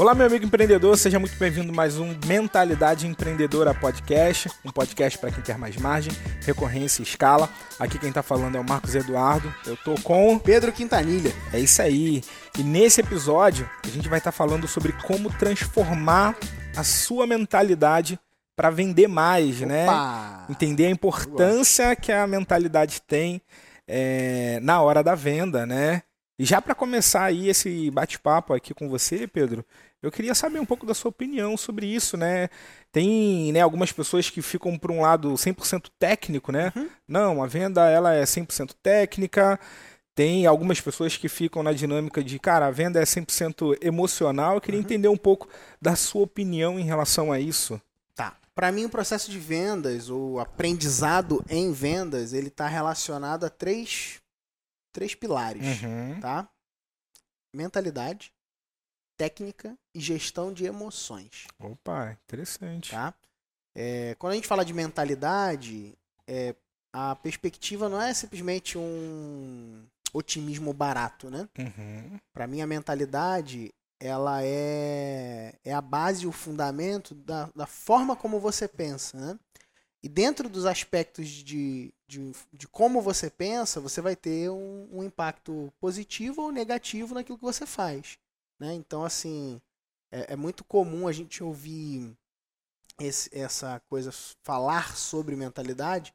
Olá, meu amigo empreendedor, seja muito bem-vindo a mais um Mentalidade Empreendedora Podcast, um podcast para quem quer mais margem, recorrência e escala. Aqui quem está falando é o Marcos Eduardo, eu tô com Pedro Quintanilha. É isso aí. E nesse episódio a gente vai estar tá falando sobre como transformar a sua mentalidade para vender mais, né? Opa! né? Entender a importância que a mentalidade tem é, na hora da venda, né? E já para começar aí esse bate-papo aqui com você, Pedro, eu queria saber um pouco da sua opinião sobre isso, né? Tem né, algumas pessoas que ficam por um lado 100% técnico, né? Uhum. Não, a venda ela é 100% técnica. Tem algumas pessoas que ficam na dinâmica de, cara, a venda é 100% emocional. Eu queria uhum. entender um pouco da sua opinião em relação a isso. Tá. Para mim, o processo de vendas, ou aprendizado em vendas, ele está relacionado a três três pilares, uhum. tá? Mentalidade, técnica e gestão de emoções. Opa, interessante. Tá? É, quando a gente fala de mentalidade, é, a perspectiva não é simplesmente um otimismo barato, né? Uhum. Para mim, a mentalidade ela é, é a base, o fundamento da, da forma como você pensa, né? E dentro dos aspectos de, de, de como você pensa, você vai ter um, um, impacto positivo ou negativo naquilo que você faz. Né? Então, assim, é, é muito comum a gente ouvir esse, essa coisa, falar sobre mentalidade,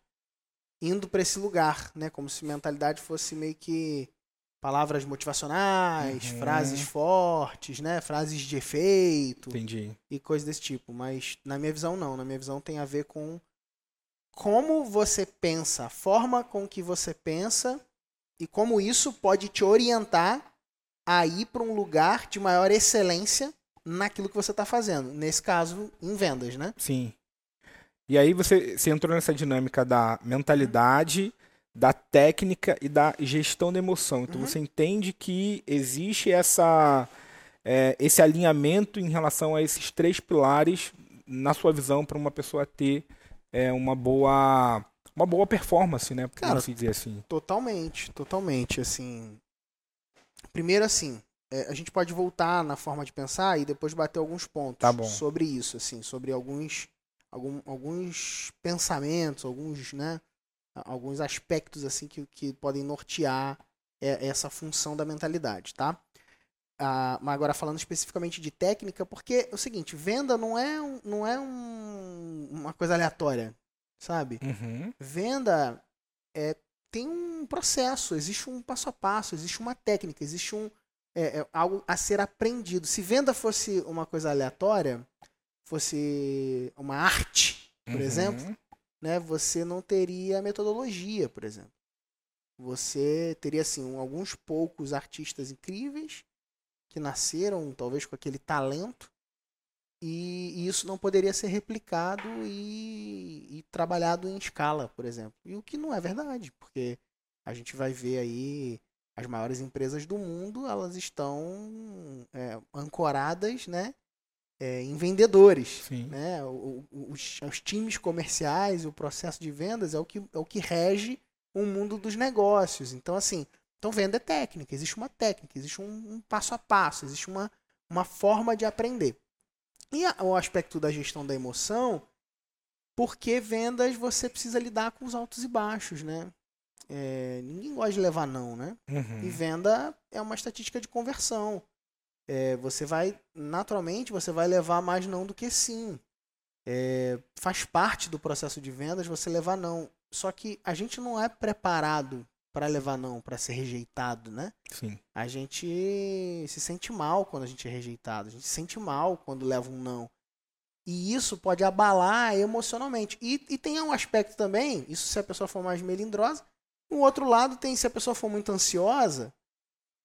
indo para esse lugar, né? Como se mentalidade fosse meio que palavras motivacionais, uhum. frases fortes, né? Frases de efeito. Entendi. E coisas desse tipo. Mas na minha visão não. Na minha visão tem a ver com como você pensa, a forma com que você pensa e como isso pode te orientar a ir para um lugar de maior excelência naquilo que você está fazendo. Nesse caso, em vendas, né? Sim. E aí você, você entrou nessa dinâmica da mentalidade, da técnica e da gestão da emoção. Então uhum. você entende que existe essa, é, esse alinhamento em relação a esses três pilares na sua visão para uma pessoa ter é, uma boa uma boa performance, né? Cara, se dizer assim. Totalmente, totalmente, assim. Primeiro assim, é, a gente pode voltar na forma de pensar e depois bater alguns pontos tá sobre isso, assim, sobre alguns algum, alguns pensamentos, alguns, né, alguns aspectos assim que, que podem nortear é, essa função da mentalidade, tá? Ah, mas agora falando especificamente de técnica, porque é o seguinte, venda não é, um, não é um, uma coisa aleatória, sabe? Uhum. Venda é, tem um processo, existe um passo a passo, existe uma técnica, existe um é, é algo a ser aprendido. Se venda fosse uma coisa aleatória, fosse uma arte, por uhum. exemplo, né, você não teria metodologia, por exemplo. Você teria assim alguns poucos artistas incríveis que nasceram talvez com aquele talento e, e isso não poderia ser replicado e, e, trabalhado em escala, por exemplo. E o que não é verdade, porque a gente vai ver aí as maiores empresas do mundo, elas estão é, ancoradas, né? É, em vendedores, Sim. né? O, o, os, os, times comerciais, o processo de vendas é o que, é o que rege o mundo dos negócios. Então, assim, então, venda é técnica, existe uma técnica, existe um, um passo a passo, existe uma, uma forma de aprender. E a, o aspecto da gestão da emoção, porque vendas você precisa lidar com os altos e baixos, né? É, ninguém gosta de levar não, né? Uhum. E venda é uma estatística de conversão. É, você vai, naturalmente, você vai levar mais não do que sim. É, faz parte do processo de vendas você levar não. Só que a gente não é preparado para levar não, para ser rejeitado, né? Sim. A gente se sente mal quando a gente é rejeitado, a gente se sente mal quando leva um não. E isso pode abalar emocionalmente. E, e tem um aspecto também, isso se a pessoa for mais melindrosa. O outro lado tem, se a pessoa for muito ansiosa,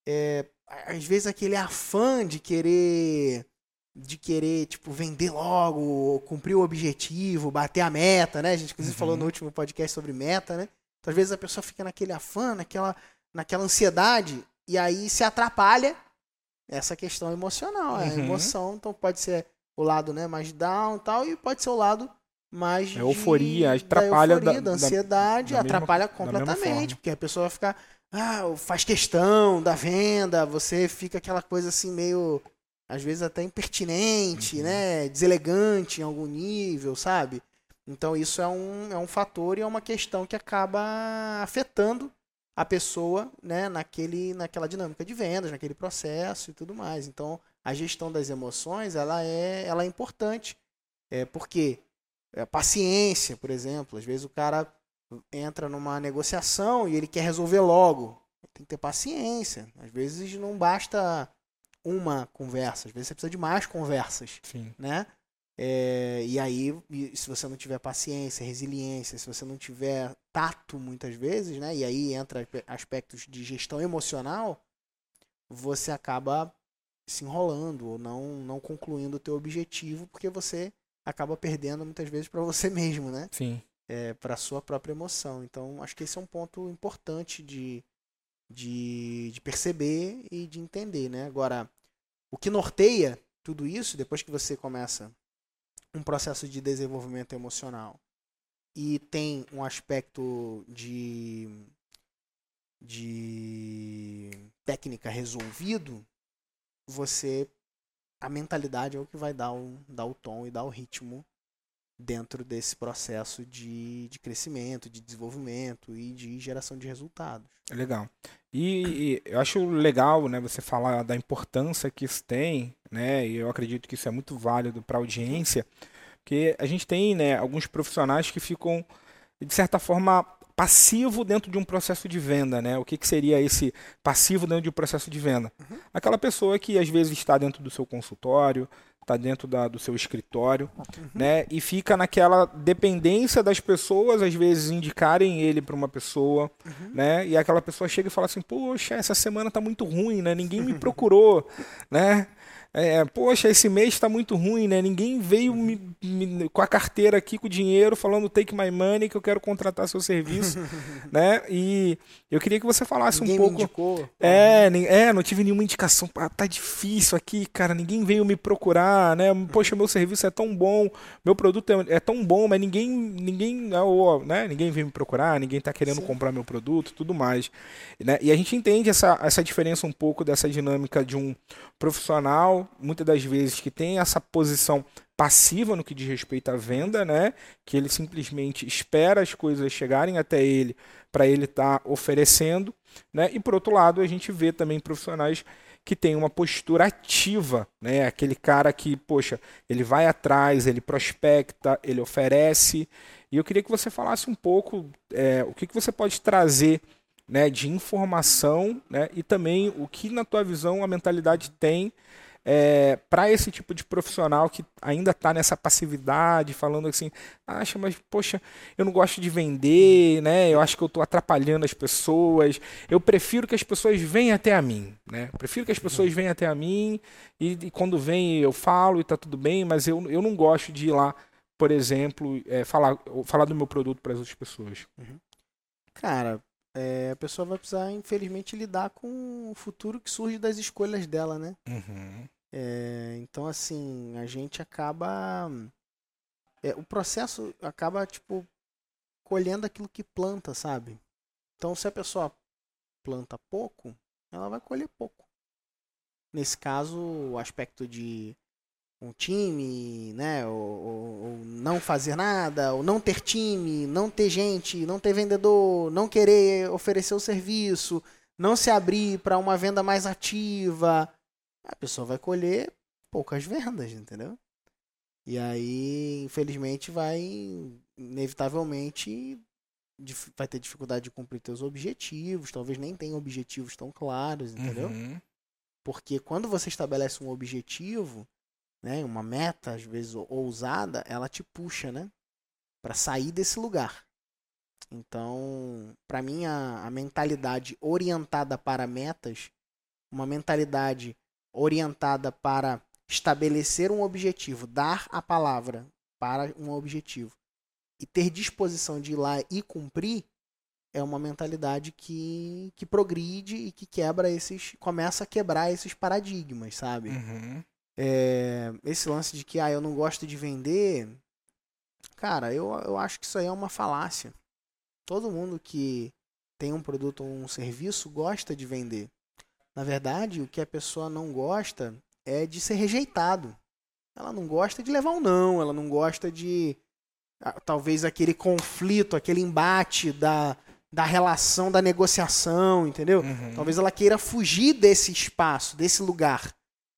é, às vezes aquele afã de querer de querer, tipo, vender logo, cumprir o objetivo, bater a meta, né? A gente inclusive uhum. falou no último podcast sobre meta, né? Então, às vezes a pessoa fica naquele afã, naquela, naquela ansiedade, e aí se atrapalha essa questão emocional. Uhum. A emoção, então pode ser o lado né, mais down e tal, e pode ser o lado mais. A euforia, de, atrapalha. Da, euforia, da, da ansiedade, da, atrapalha mesma, completamente, porque a pessoa fica. Ah, faz questão da venda, você fica aquela coisa assim meio. às vezes até impertinente, uhum. né? Deselegante em algum nível, sabe? Então isso é um, é um fator e é uma questão que acaba afetando a pessoa né, naquele, naquela dinâmica de vendas, naquele processo e tudo mais. Então a gestão das emoções ela é, ela é importante. É, porque é, paciência, por exemplo, às vezes o cara entra numa negociação e ele quer resolver logo. Tem que ter paciência. Às vezes não basta uma conversa, às vezes você precisa de mais conversas. Sim. Né? É, e aí, se você não tiver paciência, resiliência, se você não tiver tato muitas vezes, né? E aí entra aspectos de gestão emocional, você acaba se enrolando ou não, não concluindo o teu objetivo, porque você acaba perdendo muitas vezes para você mesmo, né? Sim. É, para sua própria emoção. Então, acho que esse é um ponto importante de, de, de perceber e de entender, né? Agora, o que norteia tudo isso, depois que você começa um processo de desenvolvimento emocional e tem um aspecto de, de técnica resolvido, você a mentalidade é o que vai dar o, dar o tom e dar o ritmo dentro desse processo de, de crescimento, de desenvolvimento e de geração de resultados. É legal. E, e, eu acho legal, né, você falar da importância que isso tem, né, e eu acredito que isso é muito válido para a audiência, porque a gente tem, né, alguns profissionais que ficam, de certa forma, passivo dentro de um processo de venda, né? O que, que seria esse passivo dentro de um processo de venda? Uhum. Aquela pessoa que às vezes está dentro do seu consultório, está dentro da, do seu escritório, uhum. né? E fica naquela dependência das pessoas, às vezes, indicarem ele para uma pessoa, uhum. né? E aquela pessoa chega e fala assim, poxa, essa semana está muito ruim, né? Ninguém me procurou, né? É, poxa, esse mês está muito ruim, né? Ninguém veio me, me, com a carteira aqui, com o dinheiro, falando take my money, que eu quero contratar seu serviço, né? E eu queria que você falasse ninguém um pouco. Me indicou. É, é, não tive nenhuma indicação. Ah, tá difícil aqui, cara. Ninguém veio me procurar, né? Poxa, meu serviço é tão bom, meu produto é, é tão bom, mas ninguém, ninguém, é né? Ninguém veio me procurar, ninguém tá querendo Sim. comprar meu produto, tudo mais, né? E a gente entende essa, essa diferença um pouco dessa dinâmica de um profissional, muitas das vezes, que tem essa posição passiva no que diz respeito à venda, né? Que ele simplesmente espera as coisas chegarem até ele para ele estar tá oferecendo, né? E por outro lado, a gente vê também profissionais que têm uma postura ativa, né? Aquele cara que, poxa, ele vai atrás, ele prospecta, ele oferece. E eu queria que você falasse um pouco é, o que, que você pode trazer né, de informação né, e também o que, na tua visão, a mentalidade tem é, para esse tipo de profissional que ainda está nessa passividade, falando assim, acha, mas poxa, eu não gosto de vender, né? Eu acho que eu estou atrapalhando as pessoas. Eu prefiro que as pessoas venham até a mim, né? Eu prefiro que as pessoas venham até a mim e, e quando vem eu falo e está tudo bem, mas eu, eu não gosto de ir lá, por exemplo, é, falar, falar do meu produto para as outras pessoas. Uhum. Cara, é, a pessoa vai precisar, infelizmente, lidar com o futuro que surge das escolhas dela, né? Uhum. É, então, assim, a gente acaba. É, o processo acaba, tipo, colhendo aquilo que planta, sabe? Então, se a pessoa planta pouco, ela vai colher pouco. Nesse caso, o aspecto de um time, né? Ou, ou, ou, não fazer nada, ou não ter time, não ter gente, não ter vendedor, não querer oferecer o serviço, não se abrir para uma venda mais ativa, a pessoa vai colher poucas vendas, entendeu? E aí, infelizmente, vai inevitavelmente vai ter dificuldade de cumprir seus objetivos, talvez nem tenha objetivos tão claros, entendeu? Uhum. Porque quando você estabelece um objetivo, né, uma meta, às vezes ousada, ela te puxa, né, para sair desse lugar. Então, para mim, a, a mentalidade orientada para metas, uma mentalidade orientada para estabelecer um objetivo, dar a palavra para um objetivo e ter disposição de ir lá e cumprir, é uma mentalidade que, que progride e que quebra esses. começa a quebrar esses paradigmas, sabe? Uhum. É, esse lance de que ah, eu não gosto de vender, cara, eu, eu acho que isso aí é uma falácia. Todo mundo que tem um produto ou um serviço gosta de vender. Na verdade, o que a pessoa não gosta é de ser rejeitado. Ela não gosta de levar um não, ela não gosta de talvez aquele conflito, aquele embate da, da relação, da negociação, entendeu? Uhum. Talvez ela queira fugir desse espaço, desse lugar.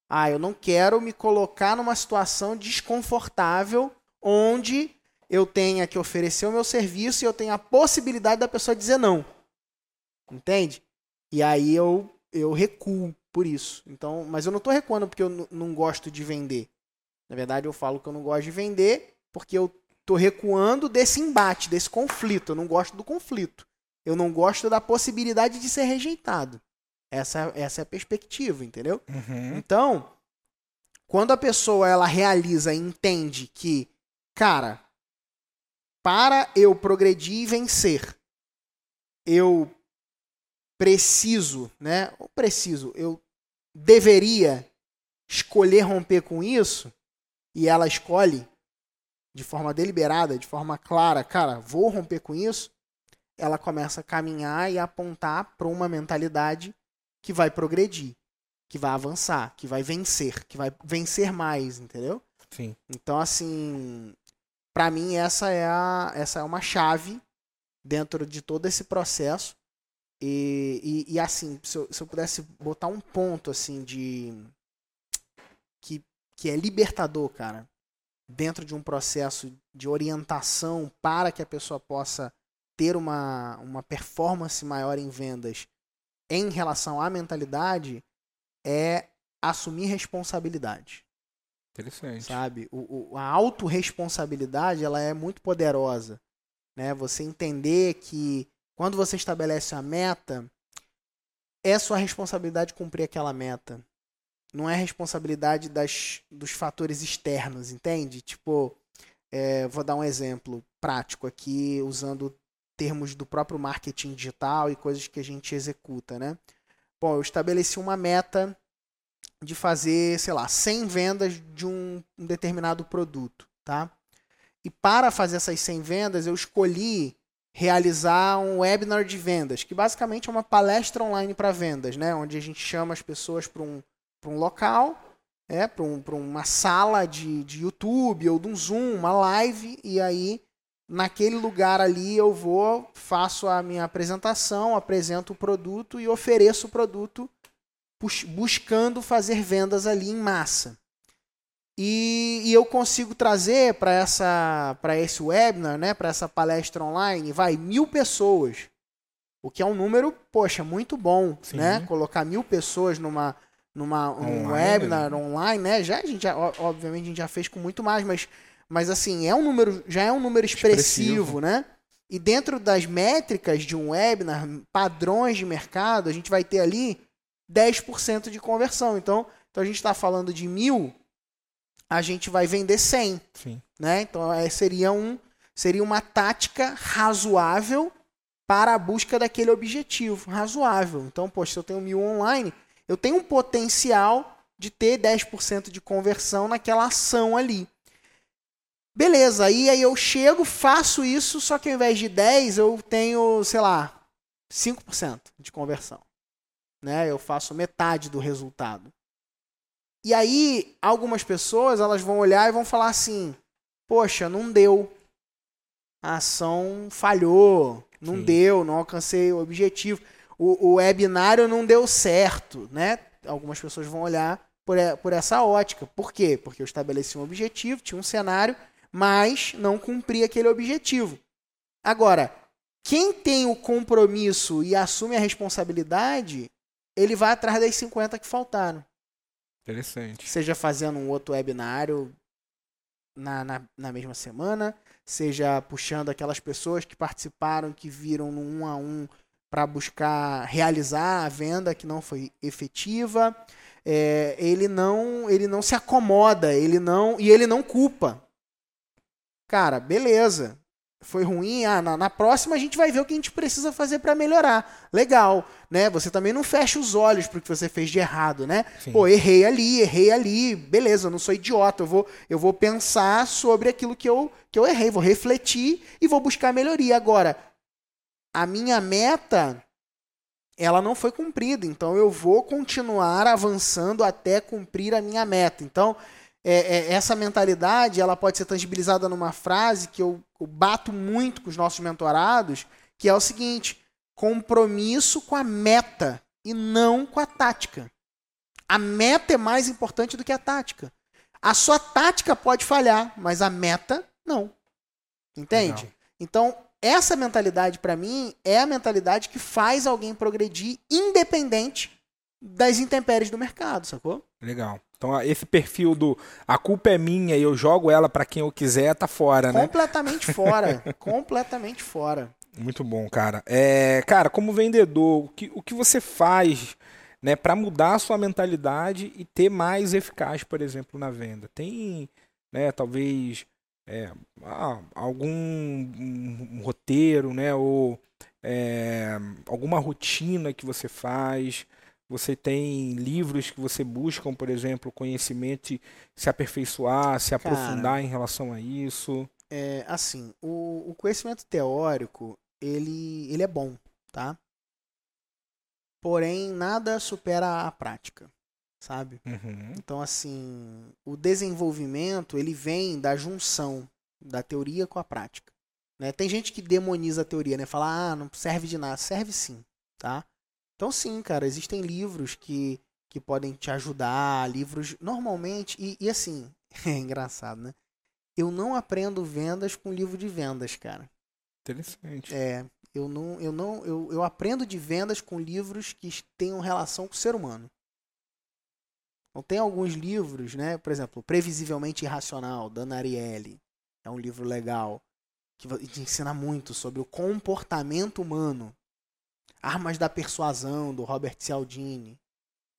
Ah, eu não quero me colocar numa situação desconfortável onde eu tenha que oferecer o meu serviço e eu tenha a possibilidade da pessoa dizer não. Entende? E aí eu, eu recuo por isso. Então, mas eu não estou recuando porque eu não gosto de vender. Na verdade, eu falo que eu não gosto de vender porque eu estou recuando desse embate, desse conflito. Eu não gosto do conflito. Eu não gosto da possibilidade de ser rejeitado. Essa, essa é a perspectiva, entendeu? Uhum. Então, quando a pessoa ela realiza e entende que, cara, para eu progredir e vencer, eu preciso, né? Ou preciso, eu deveria escolher romper com isso, e ela escolhe de forma deliberada, de forma clara, cara, vou romper com isso, ela começa a caminhar e apontar para uma mentalidade que vai progredir, que vai avançar, que vai vencer, que vai vencer mais, entendeu? Sim. Então, assim, para mim essa é a, essa é uma chave dentro de todo esse processo. E, e, e assim, se eu, se eu pudesse botar um ponto assim de que, que é libertador, cara, dentro de um processo de orientação para que a pessoa possa ter uma, uma performance maior em vendas em relação à mentalidade é assumir responsabilidade. Interessante. Sabe? O, o, a autorresponsabilidade ela é muito poderosa. Né? Você entender que quando você estabelece a meta, é sua responsabilidade cumprir aquela meta. Não é responsabilidade das, dos fatores externos, entende? Tipo, é, vou dar um exemplo prático aqui, usando termos do próprio marketing digital e coisas que a gente executa, né? Bom, eu estabeleci uma meta de fazer, sei lá, 100 vendas de um, um determinado produto, tá? E para fazer essas 100 vendas, eu escolhi realizar um webinar de vendas, que basicamente é uma palestra online para vendas, né? Onde a gente chama as pessoas para um, um local, é, para um, uma sala de, de YouTube ou de um Zoom, uma live, e aí naquele lugar ali eu vou, faço a minha apresentação, apresento o produto e ofereço o produto buscando fazer vendas ali em massa. E, e eu consigo trazer para essa para esse webinar, né, para essa palestra online, vai mil pessoas, o que é um número, poxa, muito bom, Sim. né? Colocar mil pessoas numa numa um webinar online, né? Já a gente já, obviamente a gente já fez com muito mais, mas mas assim, é um número, já é um número expressivo, expressivo. né? E dentro das métricas de um webinar, padrões de mercado, a gente vai ter ali 10% de conversão. Então, então a gente está falando de mil, a gente vai vender 100. Sim. Né? Então é, seria, um, seria uma tática razoável para a busca daquele objetivo. Razoável. Então, poxa, se eu tenho mil online, eu tenho um potencial de ter 10% de conversão naquela ação ali. Beleza, aí, aí eu chego, faço isso, só que ao invés de 10, eu tenho, sei lá, 5% de conversão. Né? Eu faço metade do resultado. E aí, algumas pessoas, elas vão olhar e vão falar assim: "Poxa, não deu. A ação falhou, não Sim. deu, não alcancei o objetivo. O, o webinário não deu certo", né? Algumas pessoas vão olhar por, por essa ótica. Por quê? Porque eu estabeleci um objetivo, tinha um cenário mas não cumprir aquele objetivo. Agora, quem tem o compromisso e assume a responsabilidade, ele vai atrás das 50 que faltaram. Interessante. Seja fazendo um outro webinário na, na, na mesma semana, seja puxando aquelas pessoas que participaram, que viram no um a um para buscar realizar a venda que não foi efetiva. É, ele não ele não se acomoda, ele não e ele não culpa. Cara, beleza. Foi ruim, ah, na, na próxima a gente vai ver o que a gente precisa fazer para melhorar. Legal, né? Você também não fecha os olhos pro que você fez de errado, né? Sim. Pô, errei ali, errei ali, beleza, eu não sou idiota, eu vou, eu vou pensar sobre aquilo que eu, que eu errei, vou refletir e vou buscar melhoria. Agora, a minha meta ela não foi cumprida. Então eu vou continuar avançando até cumprir a minha meta. Então é, é, essa mentalidade ela pode ser tangibilizada numa frase que eu, eu bato muito com os nossos mentorados, que é o seguinte: compromisso com a meta e não com a tática. A meta é mais importante do que a tática. A sua tática pode falhar, mas a meta não. Entende? Legal. Então, essa mentalidade para mim é a mentalidade que faz alguém progredir independente das intempéries do mercado, sacou? Legal. Então esse perfil do a culpa é minha e eu jogo ela para quem eu quiser tá fora, né? Completamente fora, completamente fora. Muito bom, cara. É, cara, como vendedor, o que, o que você faz né, para mudar a sua mentalidade e ter mais eficaz, por exemplo, na venda? Tem, né, talvez é, ah, algum um, um roteiro, né, ou é, alguma rotina que você faz? Você tem livros que você busca, por exemplo, conhecimento, se aperfeiçoar, se aprofundar Cara, em relação a isso? É, assim, o, o conhecimento teórico, ele, ele é bom, tá? Porém, nada supera a prática, sabe? Uhum. Então, assim, o desenvolvimento, ele vem da junção da teoria com a prática. Né? Tem gente que demoniza a teoria, né? Fala, ah, não serve de nada. Serve sim, tá? Então, sim, cara, existem livros que, que podem te ajudar, livros normalmente, e, e assim, é engraçado, né? Eu não aprendo vendas com livro de vendas, cara. Interessante. É, eu não, eu não, eu, eu aprendo de vendas com livros que tenham relação com o ser humano. Então tem alguns livros, né? Por exemplo, Previsivelmente Irracional, da Ana Ariely. É um livro legal que te ensina muito sobre o comportamento humano. Armas da Persuasão, do Robert Cialdini.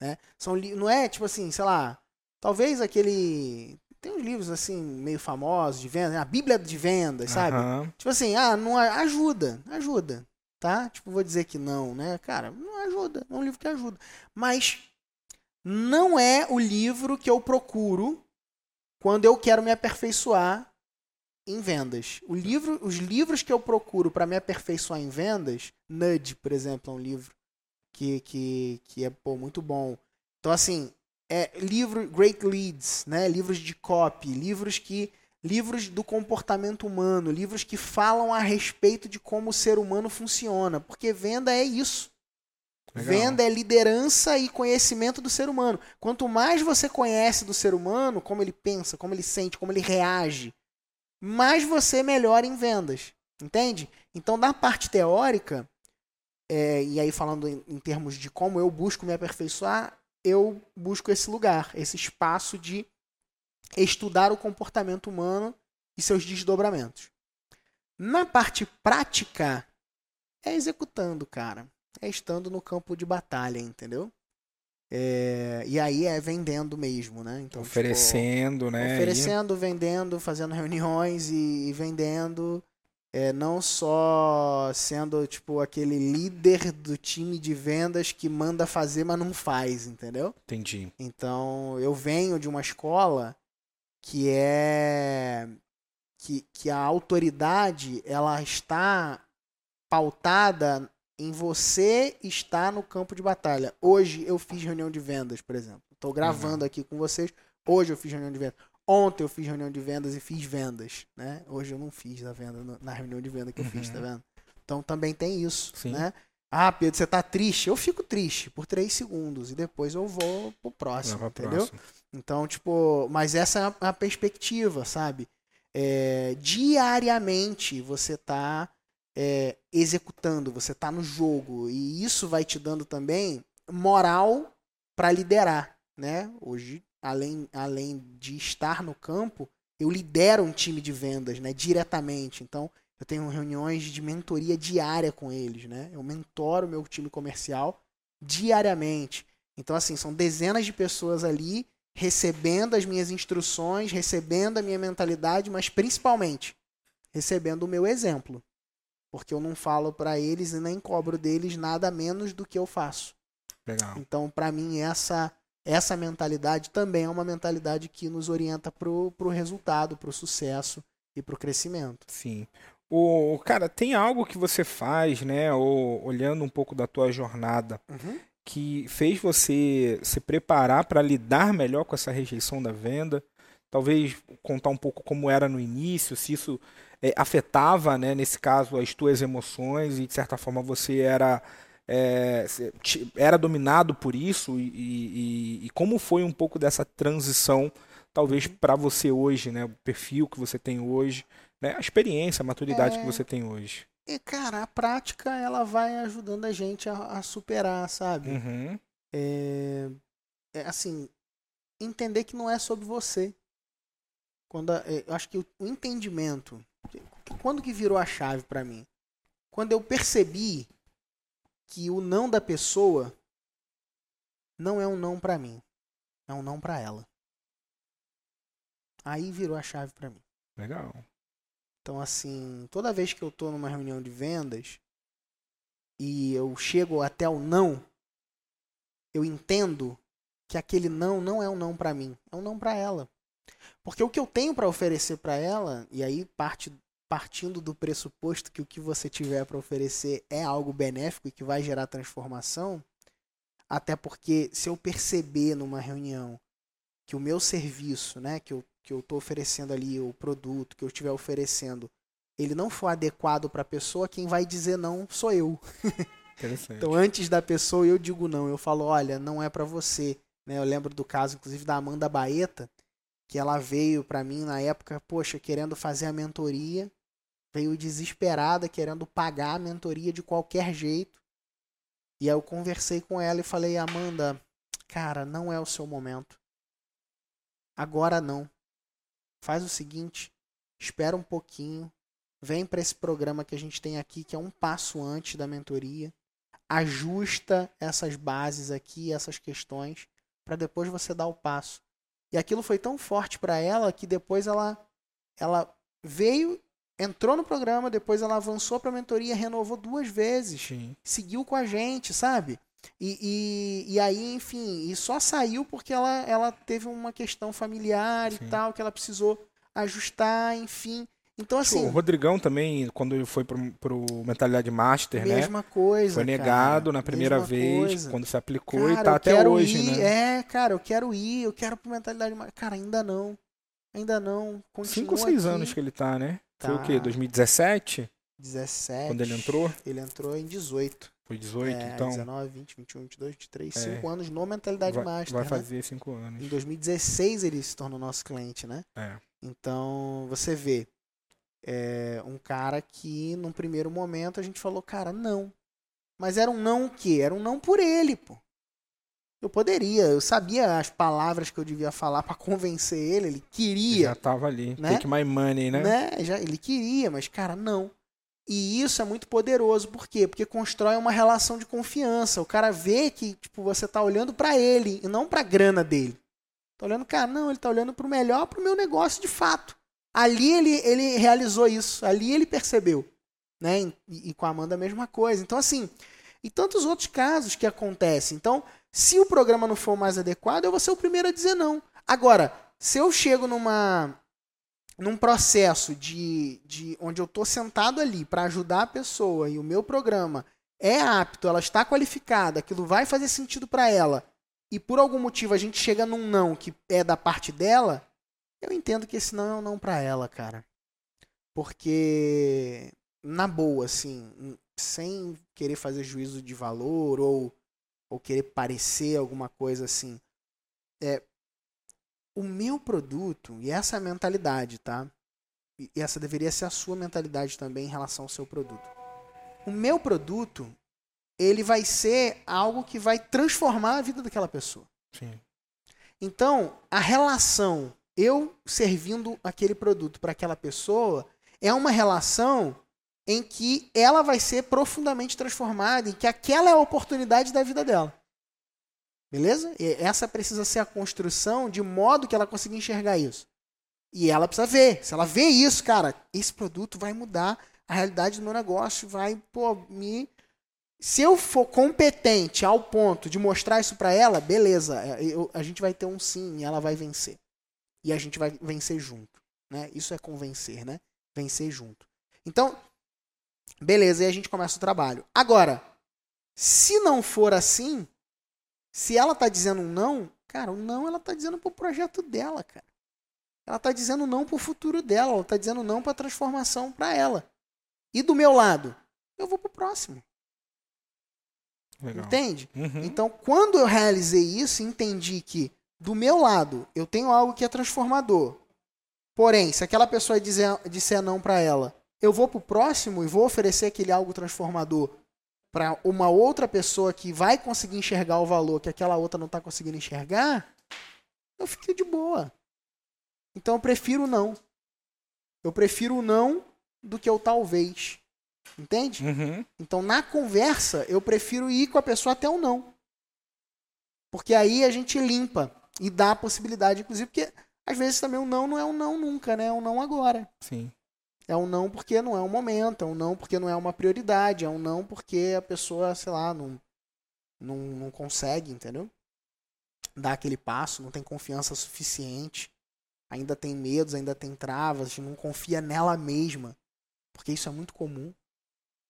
Né? São, não é tipo assim, sei lá, talvez aquele tem uns livros assim, meio famosos de vendas, a Bíblia de vendas, sabe? Uhum. Tipo assim, ah, não ajuda, ajuda, tá? Tipo, vou dizer que não, né? Cara, não ajuda, é um livro que ajuda. Mas não é o livro que eu procuro quando eu quero me aperfeiçoar em vendas. O livro, os livros que eu procuro para me aperfeiçoar em vendas, Nudge, por exemplo, é um livro que, que, que é pô, muito bom. Então, assim, é, livro Great Leads, né? livros de copy, livros que livros do comportamento humano, livros que falam a respeito de como o ser humano funciona, porque venda é isso. Legal. Venda é liderança e conhecimento do ser humano. Quanto mais você conhece do ser humano, como ele pensa, como ele sente, como ele reage, mais você melhora em vendas. Entende? Então, na parte teórica, é, e aí falando em, em termos de como eu busco me aperfeiçoar, eu busco esse lugar, esse espaço de estudar o comportamento humano e seus desdobramentos. Na parte prática, é executando, cara. É estando no campo de batalha, entendeu? É, e aí é vendendo mesmo, né? Então, tipo, oferecendo, tipo, né? Oferecendo, vendendo, fazendo reuniões e, e vendendo é, não só sendo tipo aquele líder do time de vendas que manda fazer, mas não faz, entendeu? Entendi. Então eu venho de uma escola que é que, que a autoridade ela está pautada em você estar no campo de batalha. Hoje eu fiz reunião de vendas, por exemplo. Estou gravando uhum. aqui com vocês. Hoje eu fiz reunião de vendas. Ontem eu fiz reunião de vendas e fiz vendas, né? Hoje eu não fiz a venda na reunião de venda que eu uhum. fiz, tá uhum. vendo? Então também tem isso, Sim. né? Ah, Pedro, você tá triste? Eu fico triste por três segundos e depois eu vou pro próximo, entendeu? Próximo. Então, tipo, mas essa é a, a perspectiva, sabe? É, diariamente você tá é, executando, você tá no jogo e isso vai te dando também moral para liderar, né? Hoje além, além de estar no campo, eu lidero um time de vendas, né, diretamente. Então, eu tenho reuniões de mentoria diária com eles, né? Eu mentoro meu time comercial diariamente. Então, assim, são dezenas de pessoas ali recebendo as minhas instruções, recebendo a minha mentalidade, mas principalmente recebendo o meu exemplo. Porque eu não falo para eles e nem cobro deles nada menos do que eu faço. Legal. Então, para mim, essa essa mentalidade também é uma mentalidade que nos orienta para o resultado, para o sucesso e para o crescimento. Sim. O, cara, tem algo que você faz, né? Ou olhando um pouco da tua jornada, uhum. que fez você se preparar para lidar melhor com essa rejeição da venda? Talvez contar um pouco como era no início, se isso é, afetava, né, nesse caso, as tuas emoções e de certa forma você era é, era dominado por isso e, e, e, como foi um pouco dessa transição talvez uhum. para você hoje, né, o perfil que você tem hoje, né, a experiência, a maturidade é... que você tem hoje. E cara, a prática ela vai ajudando a gente a, a superar, sabe? Uhum. É, é, assim, entender que não é sobre você. Quando a, é, eu acho que o, o entendimento, quando que virou a chave para mim? Quando eu percebi que o não da pessoa não é um não para mim, é um não para ela. Aí virou a chave para mim. Legal. Então assim, toda vez que eu tô numa reunião de vendas e eu chego até o não, eu entendo que aquele não não é um não para mim, é um não para ela. Porque o que eu tenho para oferecer para ela, e aí parte partindo do pressuposto que o que você tiver para oferecer é algo benéfico e que vai gerar transformação, até porque se eu perceber numa reunião que o meu serviço, né, que eu que eu estou oferecendo ali, o produto que eu estiver oferecendo, ele não for adequado para a pessoa, quem vai dizer não sou eu. então, antes da pessoa, eu digo não. Eu falo, olha, não é para você. Né? Eu lembro do caso, inclusive, da Amanda Baeta, que ela veio para mim na época, poxa, querendo fazer a mentoria, veio desesperada, querendo pagar a mentoria de qualquer jeito. E aí eu conversei com ela e falei, Amanda, cara, não é o seu momento. Agora não. Faz o seguinte, espera um pouquinho, vem para esse programa que a gente tem aqui, que é um passo antes da mentoria, ajusta essas bases aqui, essas questões, para depois você dar o passo. E aquilo foi tão forte para ela que depois ela ela veio, entrou no programa, depois ela avançou para a mentoria, renovou duas vezes, Sim. seguiu com a gente, sabe? E, e, e, aí, enfim, e só saiu porque ela, ela teve uma questão familiar Sim. e tal, que ela precisou ajustar, enfim. Então, assim. O Rodrigão também, quando ele foi pro, pro Mentalidade Master, mesma né? Mesma coisa. Foi negado cara, na primeira vez, coisa. quando se aplicou cara, e tá até hoje, ir, né? É, cara, eu quero ir, eu quero pro Mentalidade Master. Cara, ainda não. Ainda não. Continua Cinco ou seis aqui. anos que ele tá, né? Tá. Foi o quê? 2017? 17. Quando ele entrou? Ele entrou em 18. Foi 18, é, então. 19, 20, 21, 22, 23, 5 anos no Mentalidade vai, Master. Vai fazer 5 né? anos. Em 2016 ele se tornou nosso cliente, né? É. Então, você vê, é um cara que num primeiro momento a gente falou, cara, não. Mas era um não o quê? Era um não por ele, pô. Eu poderia, eu sabia as palavras que eu devia falar para convencer ele, ele queria. Já tava ali. Né? Take my money, né? né? Já, ele queria, mas, cara, não. E isso é muito poderoso, por quê? Porque constrói uma relação de confiança. O cara vê que tipo, você tá olhando para ele e não para grana dele. Tá olhando, cara, não, ele tá olhando para o melhor para o meu negócio de fato. Ali ele, ele realizou isso, ali ele percebeu. Né? E, e com a Amanda a mesma coisa. Então, assim, e tantos outros casos que acontecem. Então, se o programa não for mais adequado, eu vou ser o primeiro a dizer não. Agora, se eu chego numa num processo de, de onde eu estou sentado ali para ajudar a pessoa e o meu programa é apto, ela está qualificada, aquilo vai fazer sentido para ela, e por algum motivo a gente chega num não que é da parte dela, eu entendo que esse não é um não para ela, cara. Porque, na boa, assim, sem querer fazer juízo de valor ou, ou querer parecer alguma coisa assim, é, o meu produto, e essa é a mentalidade, tá? E essa deveria ser a sua mentalidade também em relação ao seu produto. O meu produto, ele vai ser algo que vai transformar a vida daquela pessoa. Sim. Então, a relação eu servindo aquele produto para aquela pessoa é uma relação em que ela vai ser profundamente transformada, em que aquela é a oportunidade da vida dela. Beleza? E essa precisa ser a construção de modo que ela consiga enxergar isso. E ela precisa ver. Se ela vê isso, cara, esse produto vai mudar a realidade do meu negócio, vai, pô, me. Se eu for competente ao ponto de mostrar isso para ela, beleza, é, eu, a gente vai ter um sim e ela vai vencer. E a gente vai vencer junto. Né? Isso é convencer, né? Vencer junto. Então, beleza, e a gente começa o trabalho. Agora, se não for assim, se ela tá dizendo um não, cara, o não ela tá dizendo pro projeto dela, cara. Ela tá dizendo não pro futuro dela, ela tá dizendo não pra transformação pra ela. E do meu lado, eu vou pro próximo. Legal. Entende? Uhum. Então, quando eu realizei isso, entendi que do meu lado eu tenho algo que é transformador. Porém, se aquela pessoa dizer, disser não para ela, eu vou pro próximo e vou oferecer aquele algo transformador para uma outra pessoa que vai conseguir enxergar o valor que aquela outra não está conseguindo enxergar, eu fico de boa. Então eu prefiro não. Eu prefiro o não do que o talvez. Entende? Uhum. Então na conversa eu prefiro ir com a pessoa até o não. Porque aí a gente limpa e dá a possibilidade, inclusive, porque às vezes também o não não é um não nunca, né? É um não agora. Sim. É um não porque não é um momento, é um não porque não é uma prioridade, é um não porque a pessoa, sei lá, não, não, não consegue, entendeu? Dar aquele passo, não tem confiança suficiente, ainda tem medos, ainda tem travas, não confia nela mesma, porque isso é muito comum.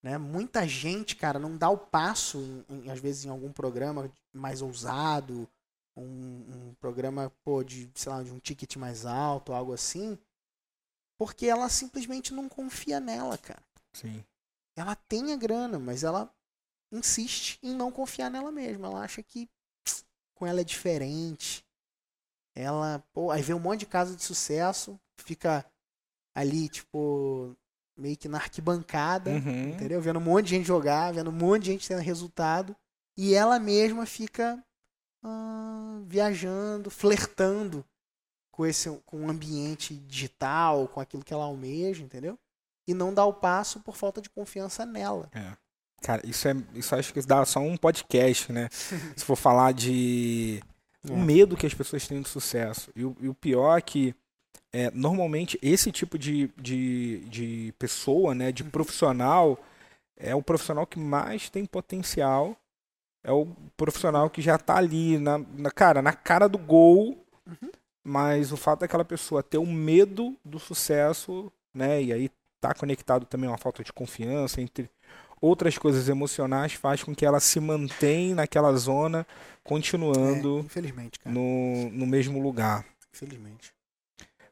Né? Muita gente, cara, não dá o passo, em, em, às vezes, em algum programa mais ousado, um, um programa pô, de, sei lá, de um ticket mais alto, algo assim, porque ela simplesmente não confia nela, cara. Sim. Ela tem a grana, mas ela insiste em não confiar nela mesma. Ela acha que com ela é diferente. Ela, pô, aí vê um monte de caso de sucesso, fica ali, tipo, meio que na arquibancada, uhum. entendeu? Vendo um monte de gente jogar, vendo um monte de gente tendo resultado. E ela mesma fica ah, viajando, flertando com esse com o ambiente digital, com aquilo que ela almeja, entendeu? E não dá o passo por falta de confiança nela. É. Cara, isso é isso acho que dá só um podcast, né? Se for falar de é. o medo que as pessoas têm do sucesso. E o, e o pior é que é, normalmente esse tipo de, de, de pessoa, né, de uhum. profissional, é o profissional que mais tem potencial. É o profissional que já está ali na, na, cara, na cara do gol. Uhum mas o fato daquela pessoa ter o medo do sucesso, né, e aí tá conectado também a uma falta de confiança entre outras coisas emocionais faz com que ela se mantenha naquela zona, continuando é, No, no mesmo lugar. Infelizmente.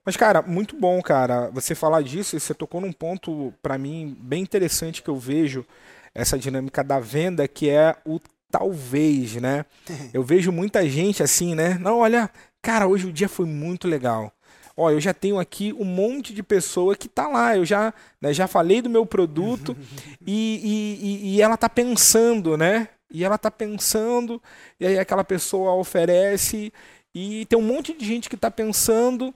Mas, cara, muito bom, cara, você falar disso, você tocou num ponto, para mim, bem interessante que eu vejo essa dinâmica da venda, que é o talvez, né? Eu vejo muita gente assim, né? Não, olha, Cara, hoje o dia foi muito legal. Ó, eu já tenho aqui um monte de pessoa que tá lá. Eu já, né, já falei do meu produto e, e, e, ela tá pensando, né? E ela tá pensando, e aí aquela pessoa oferece, e tem um monte de gente que tá pensando,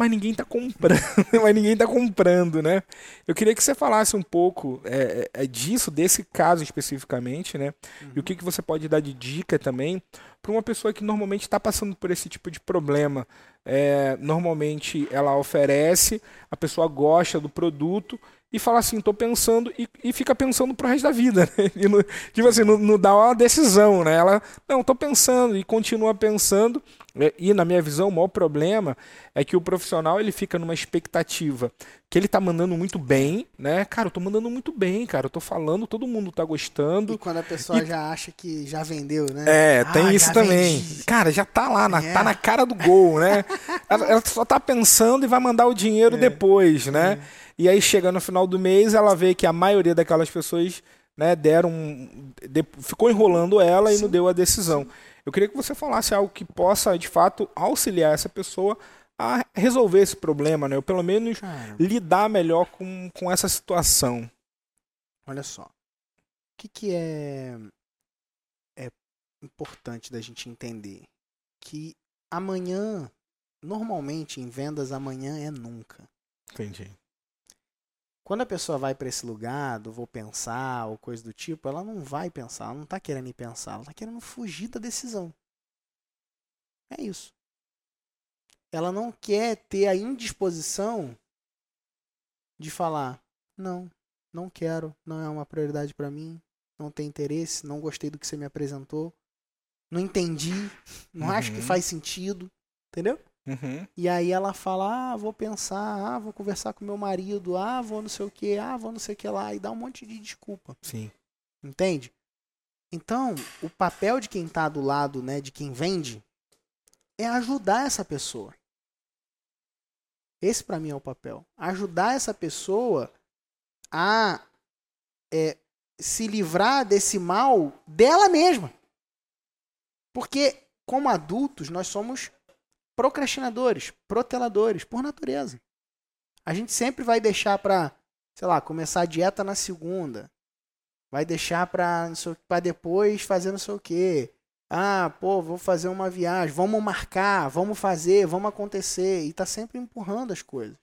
mas ninguém está comprando, mas ninguém está comprando, né? Eu queria que você falasse um pouco é, é, é disso, desse caso especificamente, né? Uhum. E o que, que você pode dar de dica também para uma pessoa que normalmente está passando por esse tipo de problema. É, normalmente ela oferece, a pessoa gosta do produto e fala assim, estou pensando, e, e, fica pensando pro resto da vida, né? E no, tipo assim, não, não, dá uma decisão, né? Ela, não, estou pensando, e continua pensando, é, e na minha visão, o maior problema é que o profissional ele fica numa expectativa que ele tá mandando muito bem, né? Cara, eu tô mandando muito bem, cara. Eu tô falando, todo mundo tá gostando. E quando a pessoa e... já acha que já vendeu, né? É, ah, tem isso também. Vendi. Cara, já tá lá, na, é. tá na cara do gol, né? ela, ela, só tá pensando e vai mandar o dinheiro é. depois, né? É. E aí chega no final do mês, ela vê que a maioria daquelas pessoas, né, deram. De, ficou enrolando ela Sim. e não deu a decisão. Eu queria que você falasse algo que possa, de fato, auxiliar essa pessoa a resolver esse problema, né? Ou pelo menos Cara, lidar melhor com, com essa situação. Olha só. O que, que é, é importante da gente entender? Que amanhã, normalmente em vendas, amanhã é nunca. Entendi. Quando a pessoa vai para esse lugar, do vou pensar ou coisa do tipo, ela não vai pensar, ela não está querendo ir pensar, ela está querendo fugir da decisão. É isso ela não quer ter a indisposição de falar: não, não quero, não é uma prioridade para mim, não tem interesse, não gostei do que você me apresentou, não entendi, não uhum. acho que uhum. faz sentido, entendeu? Uhum. E aí ela fala, ah, vou pensar, ah, vou conversar com meu marido, ah, vou não sei o que, ah, vou não sei o que lá, e dá um monte de desculpa. Sim. Entende? Então, o papel de quem está do lado, né, de quem vende, é ajudar essa pessoa. Esse para mim é o papel. Ajudar essa pessoa a é, se livrar desse mal dela mesma. Porque, como adultos, nós somos procrastinadores, proteladores, por natureza. A gente sempre vai deixar para, sei lá, começar a dieta na segunda. Vai deixar para depois fazer não sei o quê. Ah, pô, vou fazer uma viagem, vamos marcar, vamos fazer, vamos acontecer. E tá sempre empurrando as coisas.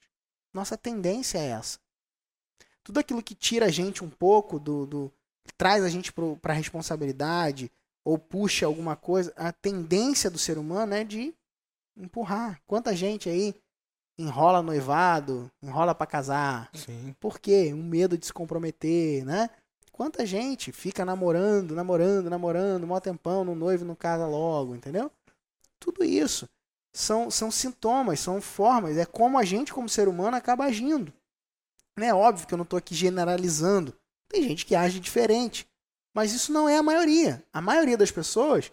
Nossa tendência é essa. Tudo aquilo que tira a gente um pouco do. do traz a gente para responsabilidade, ou puxa alguma coisa, a tendência do ser humano é de empurrar. Quanta gente aí enrola noivado, enrola para casar. Sim. Por quê? Um medo de se comprometer, né? Quanta gente fica namorando, namorando, namorando, mó tempão, no noivo não casa logo, entendeu? Tudo isso são, são sintomas, são formas, é como a gente, como ser humano, acaba agindo. É óbvio que eu não estou aqui generalizando. Tem gente que age diferente. Mas isso não é a maioria. A maioria das pessoas,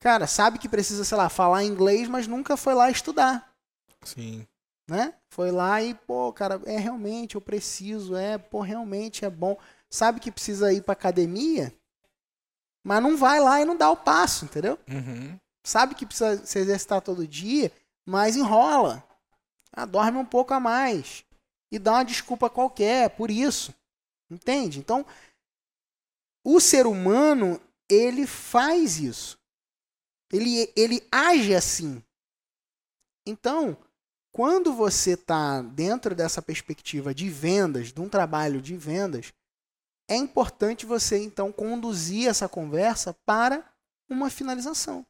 cara, sabe que precisa, sei lá, falar inglês, mas nunca foi lá estudar. Sim. Né? Foi lá e, pô, cara, é realmente, eu preciso, é, pô, realmente é bom sabe que precisa ir para academia, mas não vai lá e não dá o passo, entendeu? Uhum. Sabe que precisa se exercitar todo dia, mas enrola. Ah, dorme um pouco a mais. E dá uma desculpa qualquer por isso. Entende? Então, o ser humano, ele faz isso. Ele, ele age assim. Então, quando você está dentro dessa perspectiva de vendas, de um trabalho de vendas, é importante você então conduzir essa conversa para uma finalização.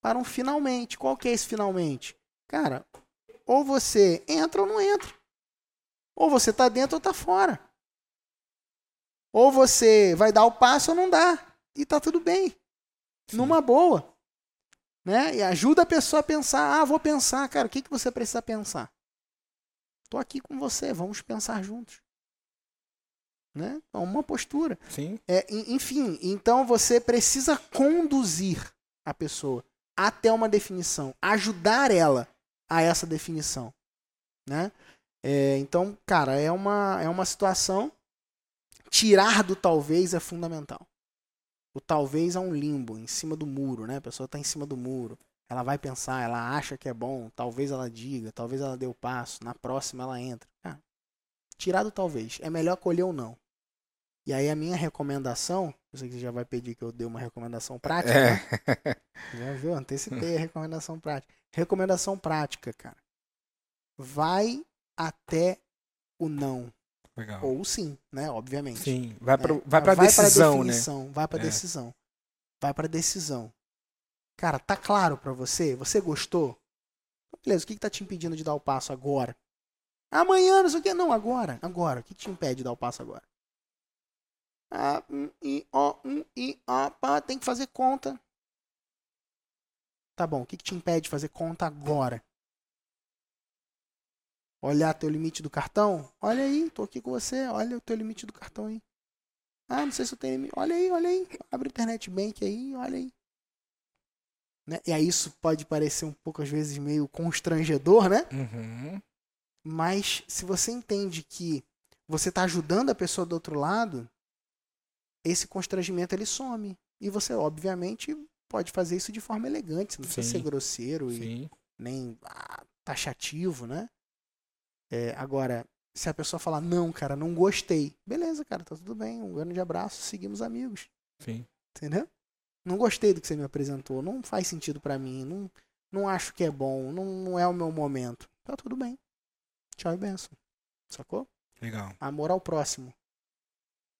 Para um finalmente. Qual que é esse finalmente? Cara, ou você entra ou não entra. Ou você está dentro ou está fora. Ou você vai dar o passo ou não dá. E tá tudo bem. Sim. Numa boa. Né? E ajuda a pessoa a pensar. Ah, vou pensar, cara, o que, que você precisa pensar? Tô aqui com você, vamos pensar juntos né? É uma postura. Sim. É, enfim, então você precisa conduzir a pessoa até uma definição, ajudar ela a essa definição, né? É, então, cara, é uma, é uma situação. Tirar do talvez é fundamental. O talvez é um limbo, em cima do muro, né? A pessoa está em cima do muro. Ela vai pensar, ela acha que é bom, talvez ela diga, talvez ela dê o passo, na próxima ela entra. Tirar do talvez. É melhor colher ou não. E aí a minha recomendação, eu sei que você já vai pedir que eu dê uma recomendação prática. É. Né? Já viu? Antecipei a recomendação prática. Recomendação prática, cara. Vai até o não. Legal. Ou sim, né? Obviamente. Sim, vai para né? vai pra vai decisão, pra definição, né? Vai para é. decisão. Vai para decisão. Cara, tá claro para você? Você gostou? Beleza, o que, que tá te impedindo de dar o passo agora? Amanhã, não sei o que. Não, agora. Agora. O que, que te impede de dar o passo agora? A, um, I, O, um, I, O, pá, tem que fazer conta. Tá bom, o que, que te impede de fazer conta agora? Olhar teu limite do cartão? Olha aí, tô aqui com você, olha o teu limite do cartão aí. Ah, não sei se eu tenho limite. Olha aí, olha aí. Abre o internet bank aí, olha aí. Né? E aí isso pode parecer um pouco, às vezes, meio constrangedor, né? Uhum. Mas se você entende que você está ajudando a pessoa do outro lado, esse constrangimento ele some. E você, obviamente, pode fazer isso de forma elegante, não precisa ser grosseiro Sim. e nem ah, taxativo, né? É, agora, se a pessoa falar, não, cara, não gostei, beleza, cara, tá tudo bem, um grande abraço, seguimos amigos. Sim. Entendeu? Não gostei do que você me apresentou, não faz sentido para mim, não, não acho que é bom, não, não é o meu momento. Tá tudo bem. Tchau e benção. Sacou? Legal. Amor ao próximo.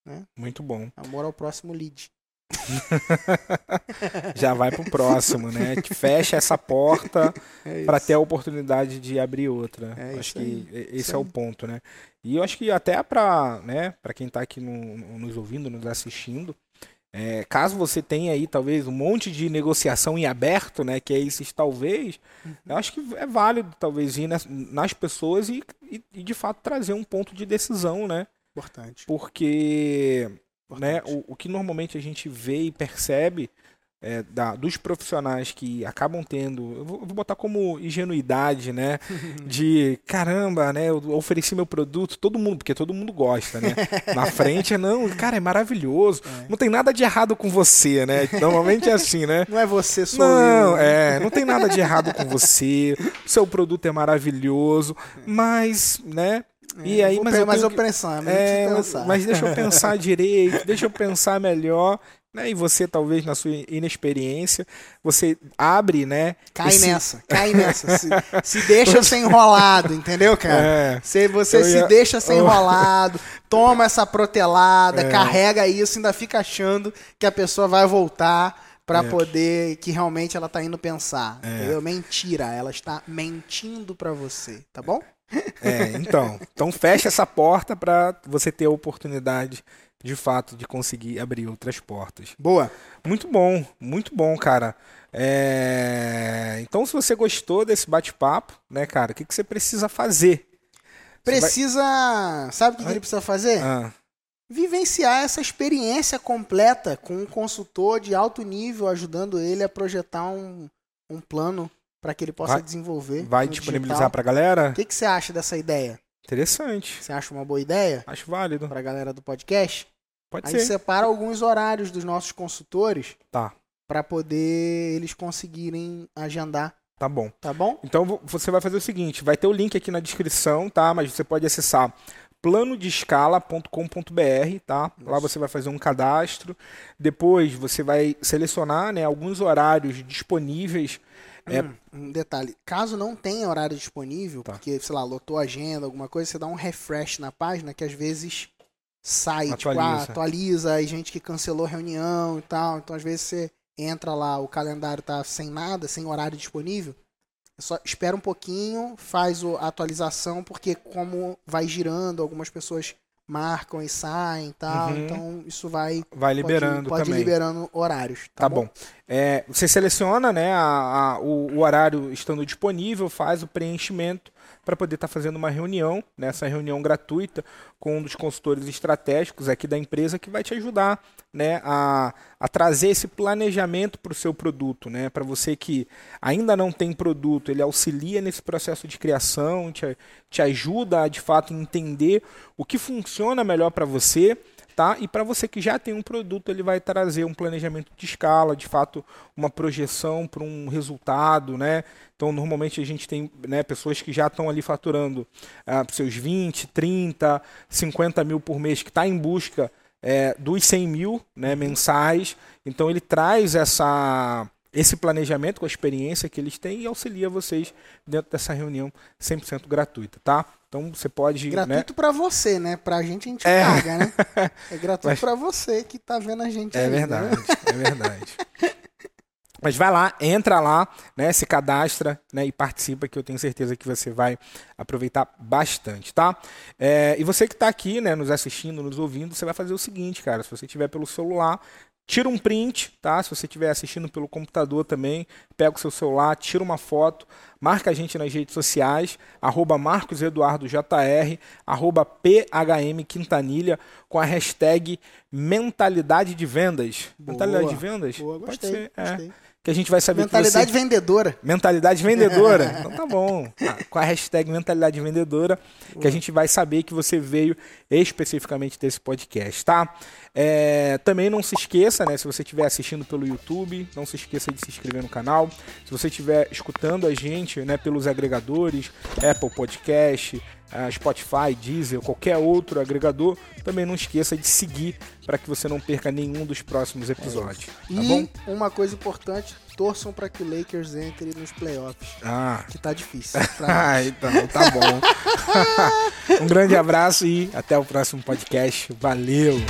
Né? Muito bom. Amor ao próximo lead. Já vai pro próximo, né? Fecha essa porta é para ter a oportunidade de abrir outra. É acho que aí. esse é o ponto, né? E eu acho que até para, né, para quem está aqui no, nos ouvindo, nos assistindo, É, caso você tenha aí, talvez, um monte de negociação em aberto, né? Que é esses talvez, uhum. eu acho que é válido, talvez, ir nas, nas pessoas e, e, e, de fato, trazer um ponto de decisão, né? Importante. Porque Importante. Né, o, o que normalmente a gente vê e percebe é, da, dos profissionais que acabam tendo, eu vou, vou, botar como ingenuidade, né? De caramba, né? Eu ofereci meu produto, todo mundo, porque todo mundo gosta, né? Na frente, não, cara, é maravilhoso. É. Não tem nada de errado com você, né? Normalmente é assim, né? Não é você, sou não, eu. é, não tem nada de errado com você. Seu produto é maravilhoso, mas, né? É, e aí, mas eu, mas eu pensar, é, mas deixa eu pensar direito, deixa eu pensar melhor. Né? E você, talvez, na sua inexperiência, você abre, né? Cai esse... nessa, cai nessa. Se, se deixa ser enrolado, entendeu, cara? É, se você ia... se deixa ser enrolado, toma essa protelada, é. carrega isso, ainda fica achando que a pessoa vai voltar para é. poder que realmente ela tá indo pensar. É. Entendeu? Mentira, ela está mentindo para você, tá bom? É, então, então fecha essa porta para você ter a oportunidade de fato de conseguir abrir outras portas. Boa. Muito bom, muito bom, cara. É... Então, se você gostou desse bate-papo, né, cara, o que, que você precisa fazer? Precisa. Vai... Sabe o que, que, ele precisa fazer? Ah. Vivenciar essa experiência completa com um consultor de alto nível ajudando ele a projetar um, um plano para que ele possa vai, desenvolver. Vai disponibilizar para a galera? O que, que você acha dessa ideia? Interessante. Você acha uma boa ideia? Acho válido. Para a galera do podcast? Pode Aí ser. separa alguns horários dos nossos consultores. Tá. Para poder eles conseguirem agendar. Tá bom. Tá bom? Então você vai fazer o seguinte: vai ter o link aqui na descrição, tá? Mas você pode acessar planodescala.com.br, tá? Lá você vai fazer um cadastro. Depois você vai selecionar né, alguns horários disponíveis é... Hum, um detalhe, caso não tenha horário disponível, tá. porque, sei lá, lotou a agenda, alguma coisa, você dá um refresh na página que às vezes sai, atualiza. tipo, ah, atualiza, aí gente que cancelou reunião e tal. Então, às vezes, você entra lá, o calendário tá sem nada, sem horário disponível. É só espera um pouquinho, faz a atualização, porque como vai girando, algumas pessoas marcam e saem e tal. Uhum. Então isso vai vai liberando pode, pode também. liberando horários. Tá, tá bom. bom. É, você seleciona, né, a, a, o, o, horário estando disponível, faz o preenchimento para poder estar tá fazendo uma reunião, nessa né, reunião gratuita com um dos consultores estratégicos aqui da empresa que vai te ajudar né, a, a trazer esse planejamento para o seu produto. Né, para você que ainda não tem produto, ele auxilia nesse processo de criação, te, te ajuda a de fato entender o que funciona melhor para você tá? E para você que já tem um produto, ele vai trazer um planejamento de escala, de fato, uma projeção para um resultado, né? Então, normalmente a gente tem né, pessoas que já estão ali faturando ah, seus 20, 30, 50 mil por mês, que está em busca é, dos 100 mil né, mensais. Então, ele traz essa esse planejamento com a experiência que eles têm e auxilia vocês dentro dessa reunião 100% gratuita, tá? Então você pode. Né? Gratuito né? para você, né? Pra gente a gente é. paga, né? É gratuito Mas... para você que tá vendo a gente É aí, verdade, né? é verdade. Mas vai lá, entra lá, né, se cadastra né, e participa, que eu tenho certeza que você vai aproveitar bastante, tá? É, e você que está aqui, né, nos assistindo, nos ouvindo, você vai fazer o seguinte, cara, se você tiver pelo celular, tira um print, tá? Se você estiver assistindo pelo computador também, pega o seu celular, tira uma foto, marca a gente nas redes sociais, arroba marcoseduardojr, arroba phmquintanilha, com a hashtag mentalidade de vendas. Boa, mentalidade de vendas? Boa, gostei, Pode ser, é. gostei. Que a gente vai saber mentalidade que você... vendedora. Mentalidade vendedora. então tá bom. Ah, com a hashtag mentalidade vendedora, que a gente vai saber que você veio especificamente desse podcast, tá? É, também não se esqueça, né? Se você estiver assistindo pelo YouTube, não se esqueça de se inscrever no canal. Se você estiver escutando a gente, né, pelos agregadores, Apple Podcast, Spotify, Deezer, qualquer outro agregador, também não esqueça de seguir para que você não perca nenhum dos próximos episódios. É. Tá e bom? uma coisa importante, torçam para que o Lakers entre nos playoffs. Ah. Que tá difícil. ah, então, tá bom. um grande abraço e até o próximo podcast. Valeu!